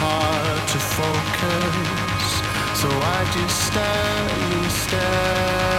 hard to focus. So I just stand and stare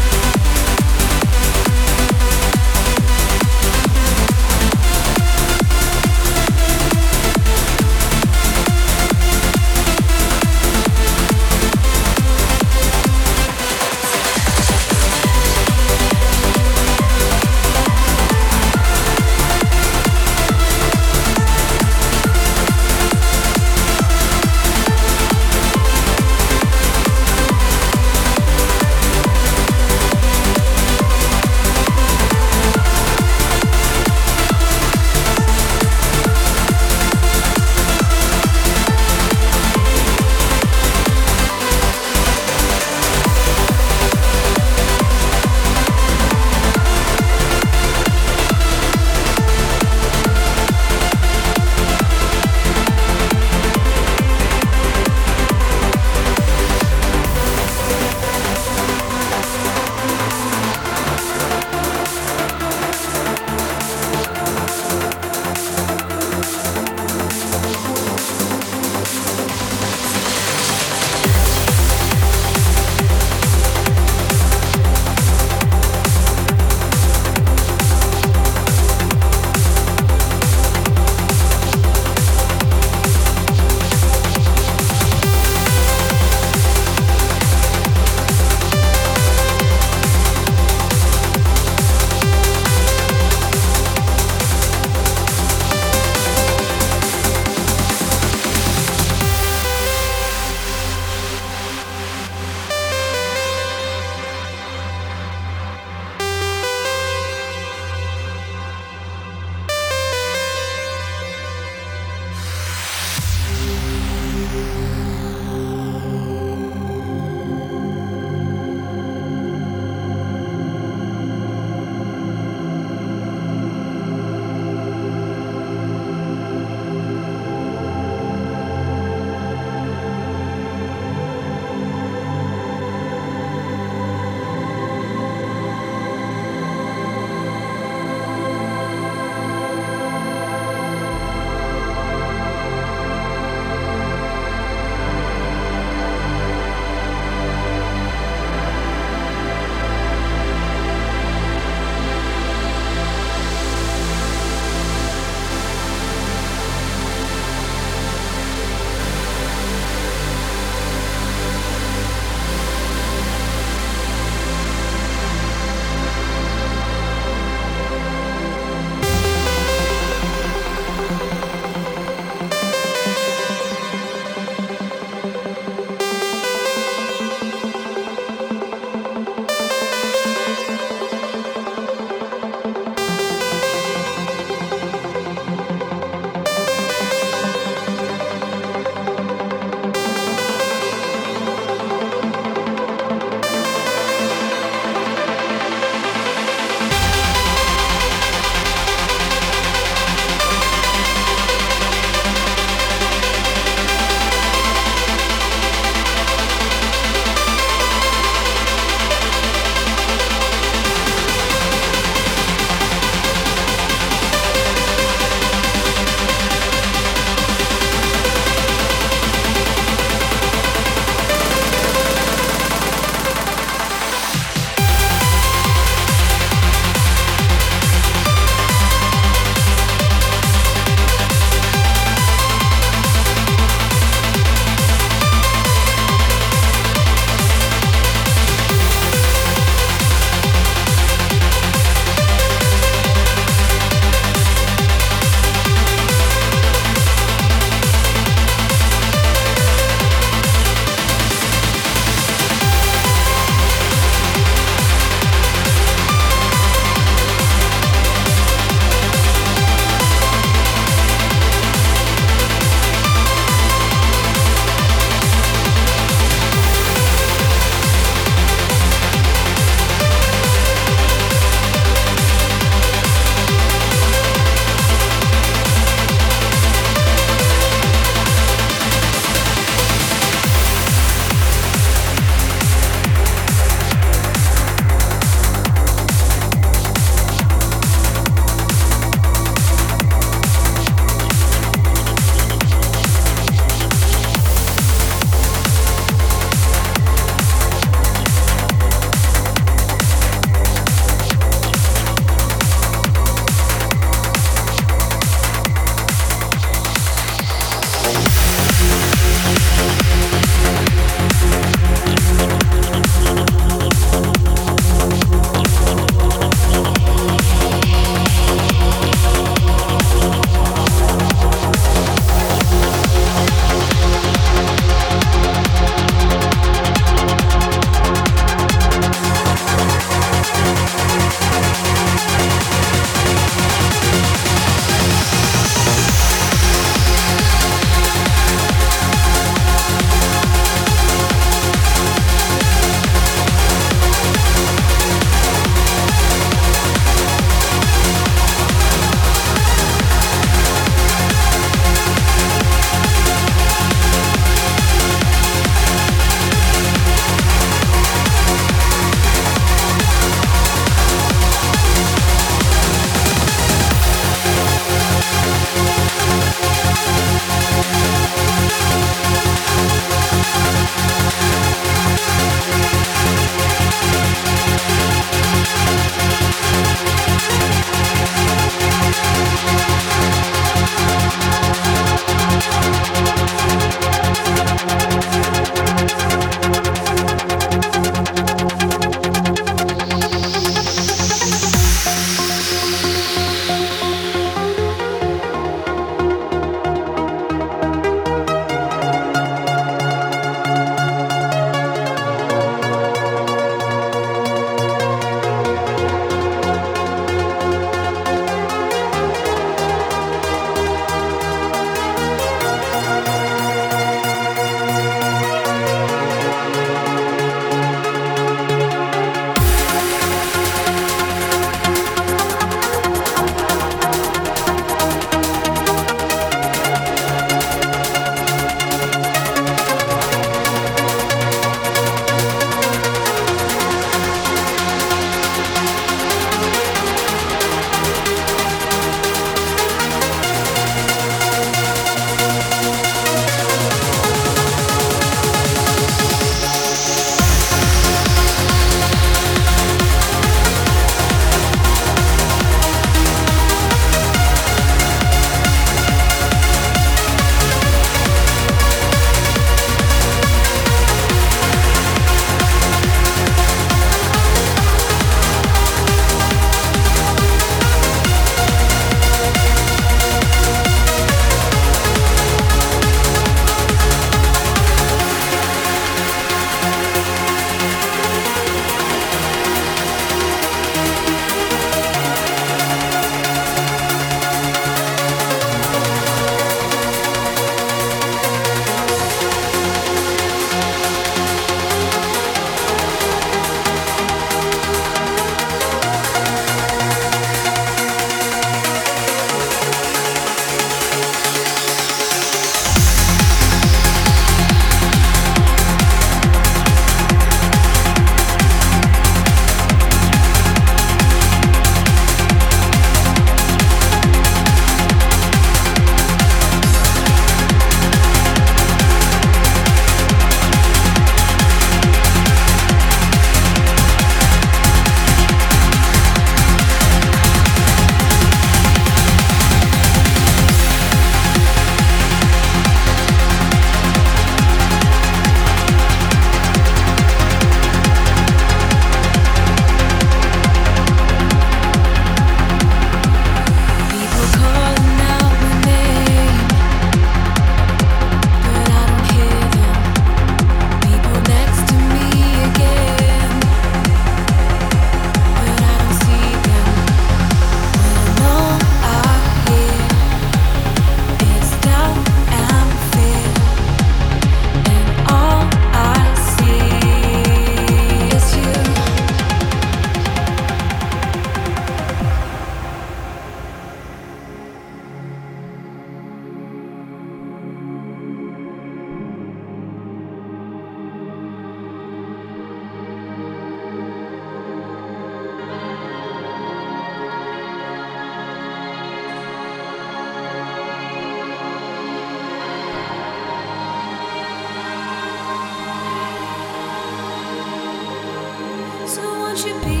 去比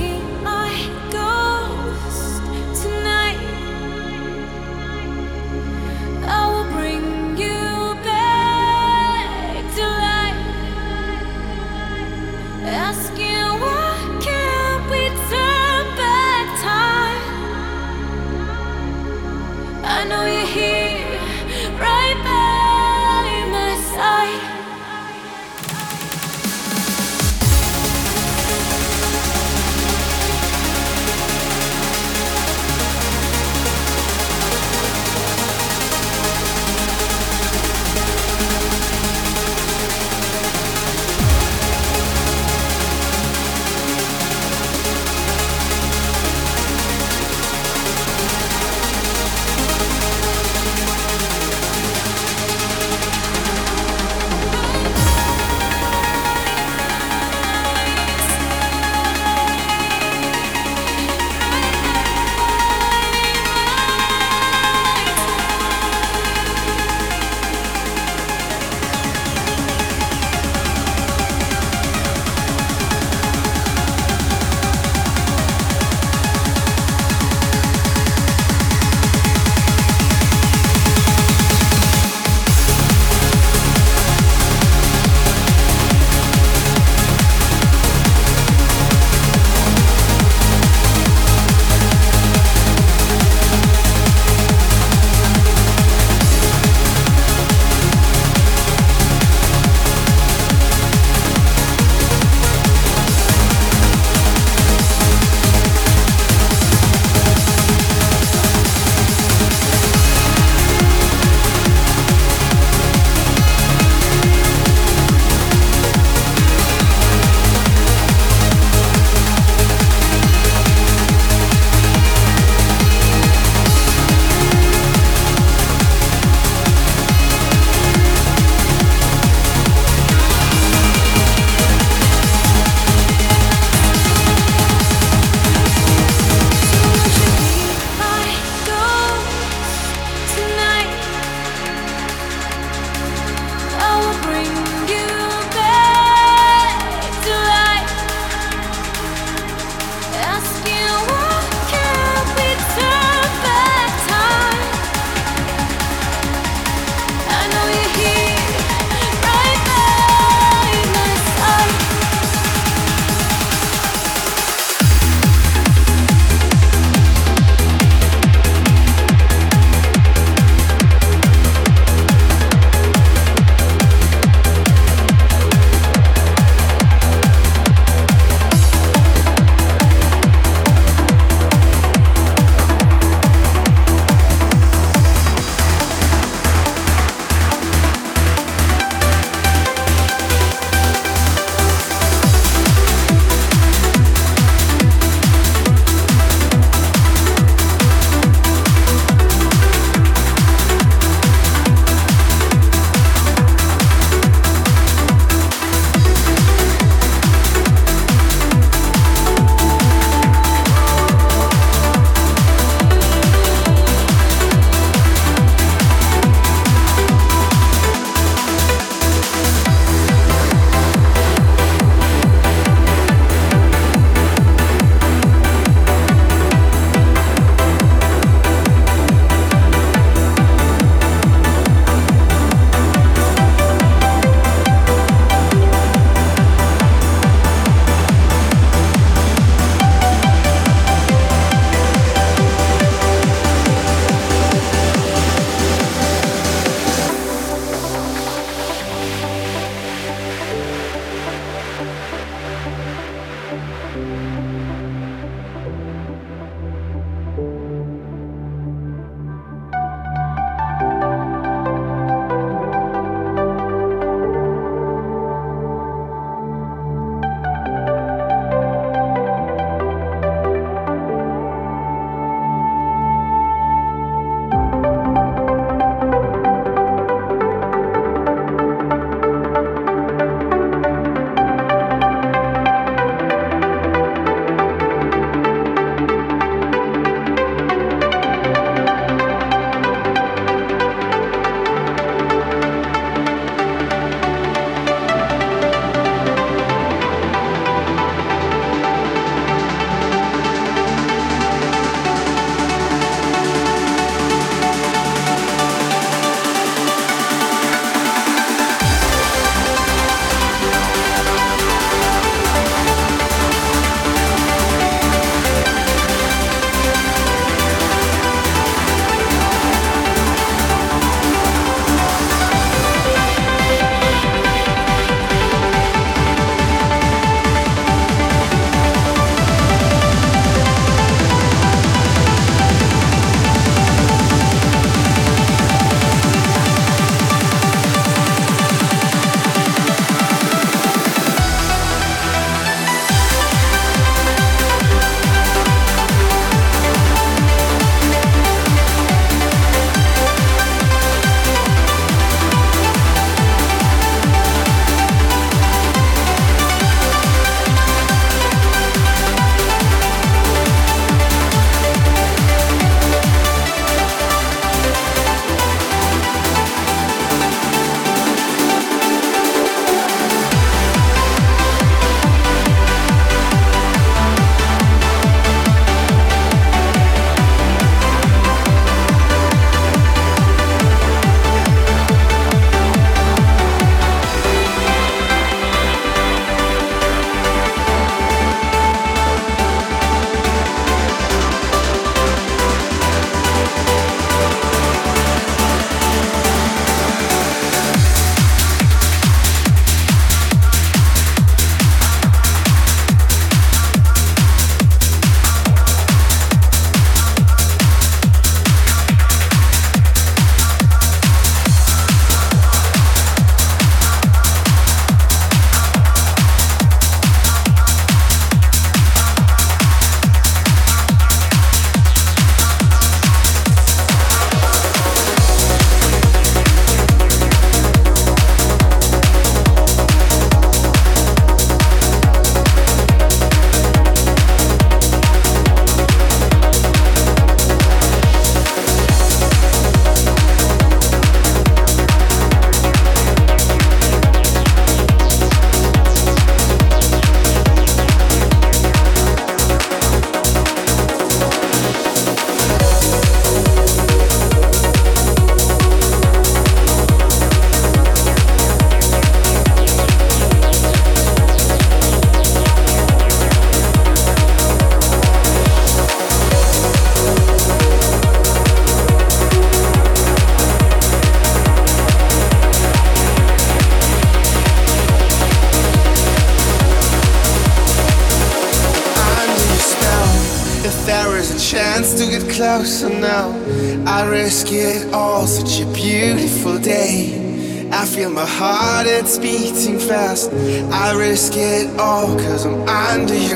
I risk it all, cause I'm under your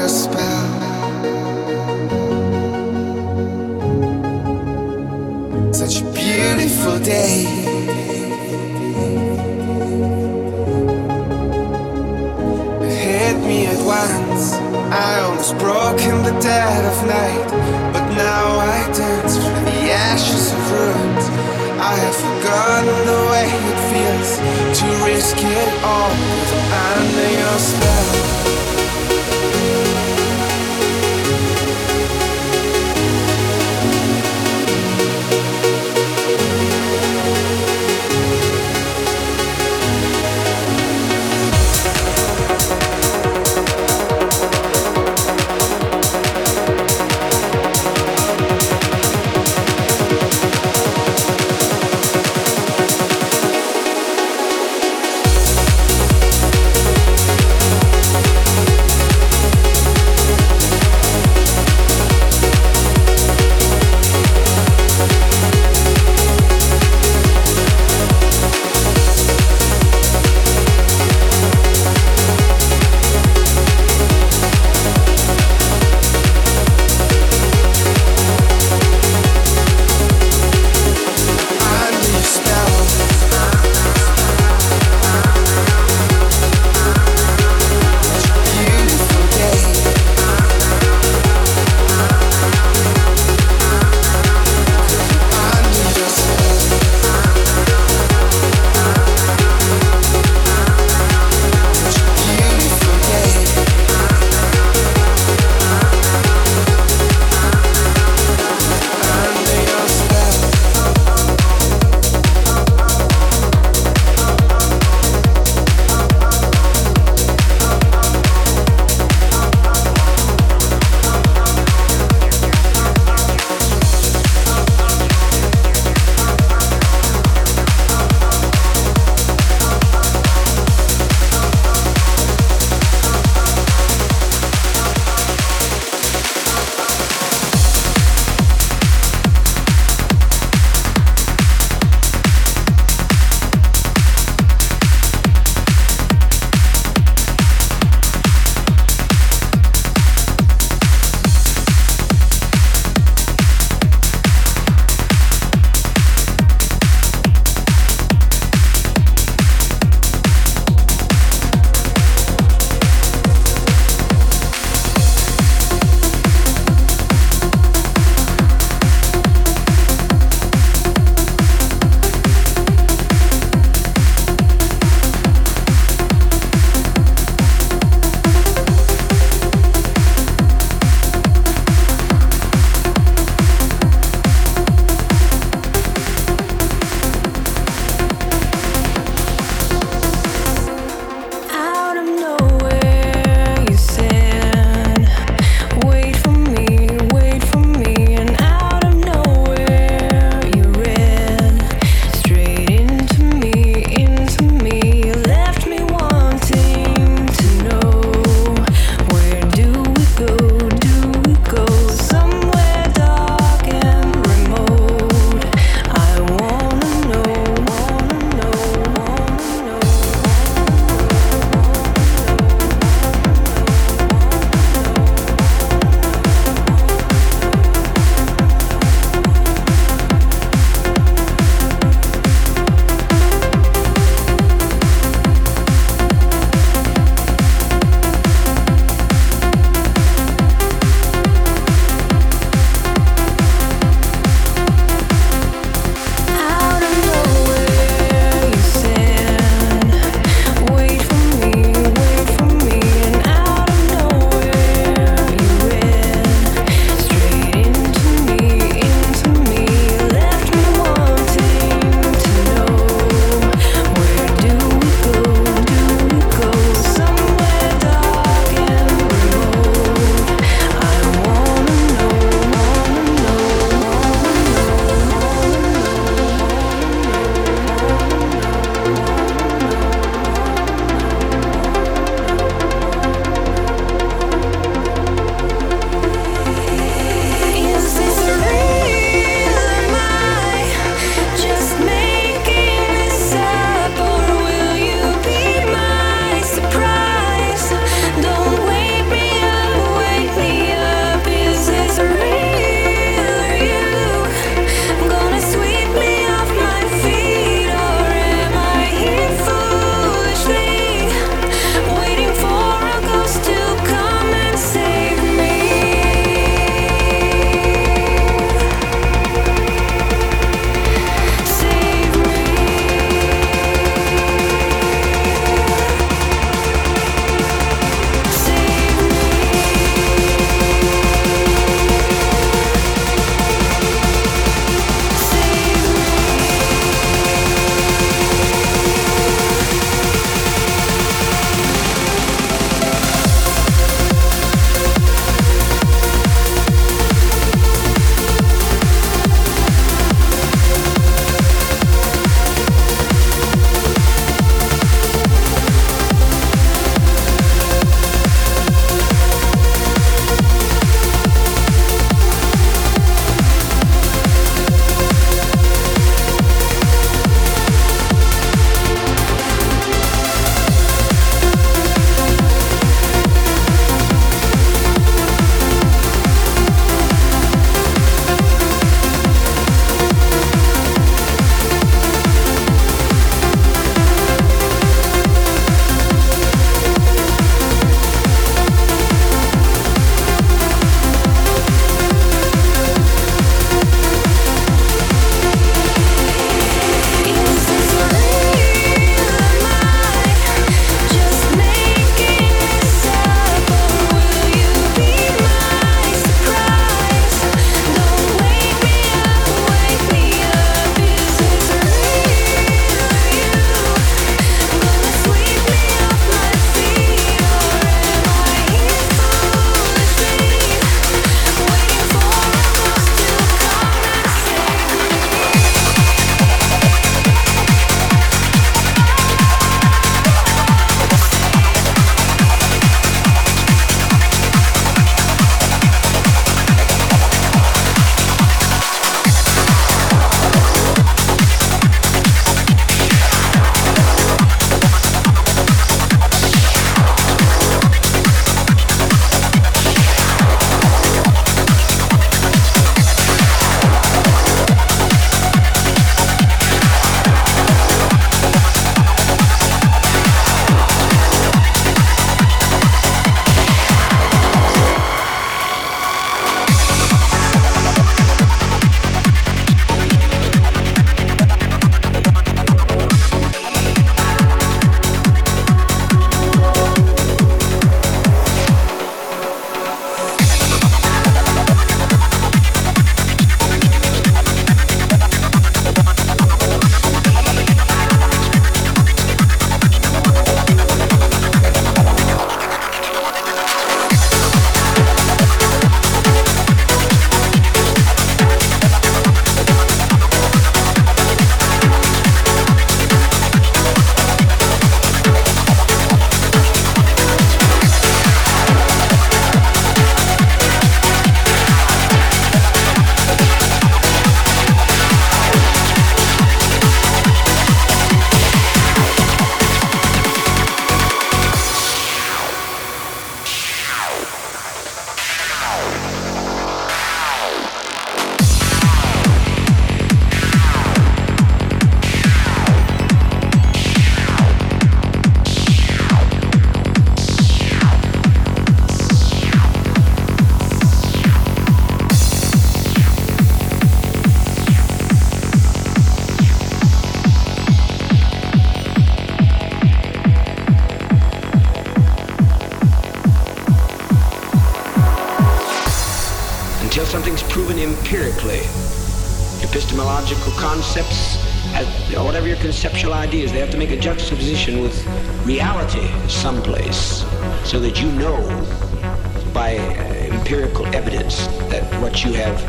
that you know by uh, empirical evidence that what you have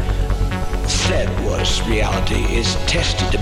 said was reality is tested.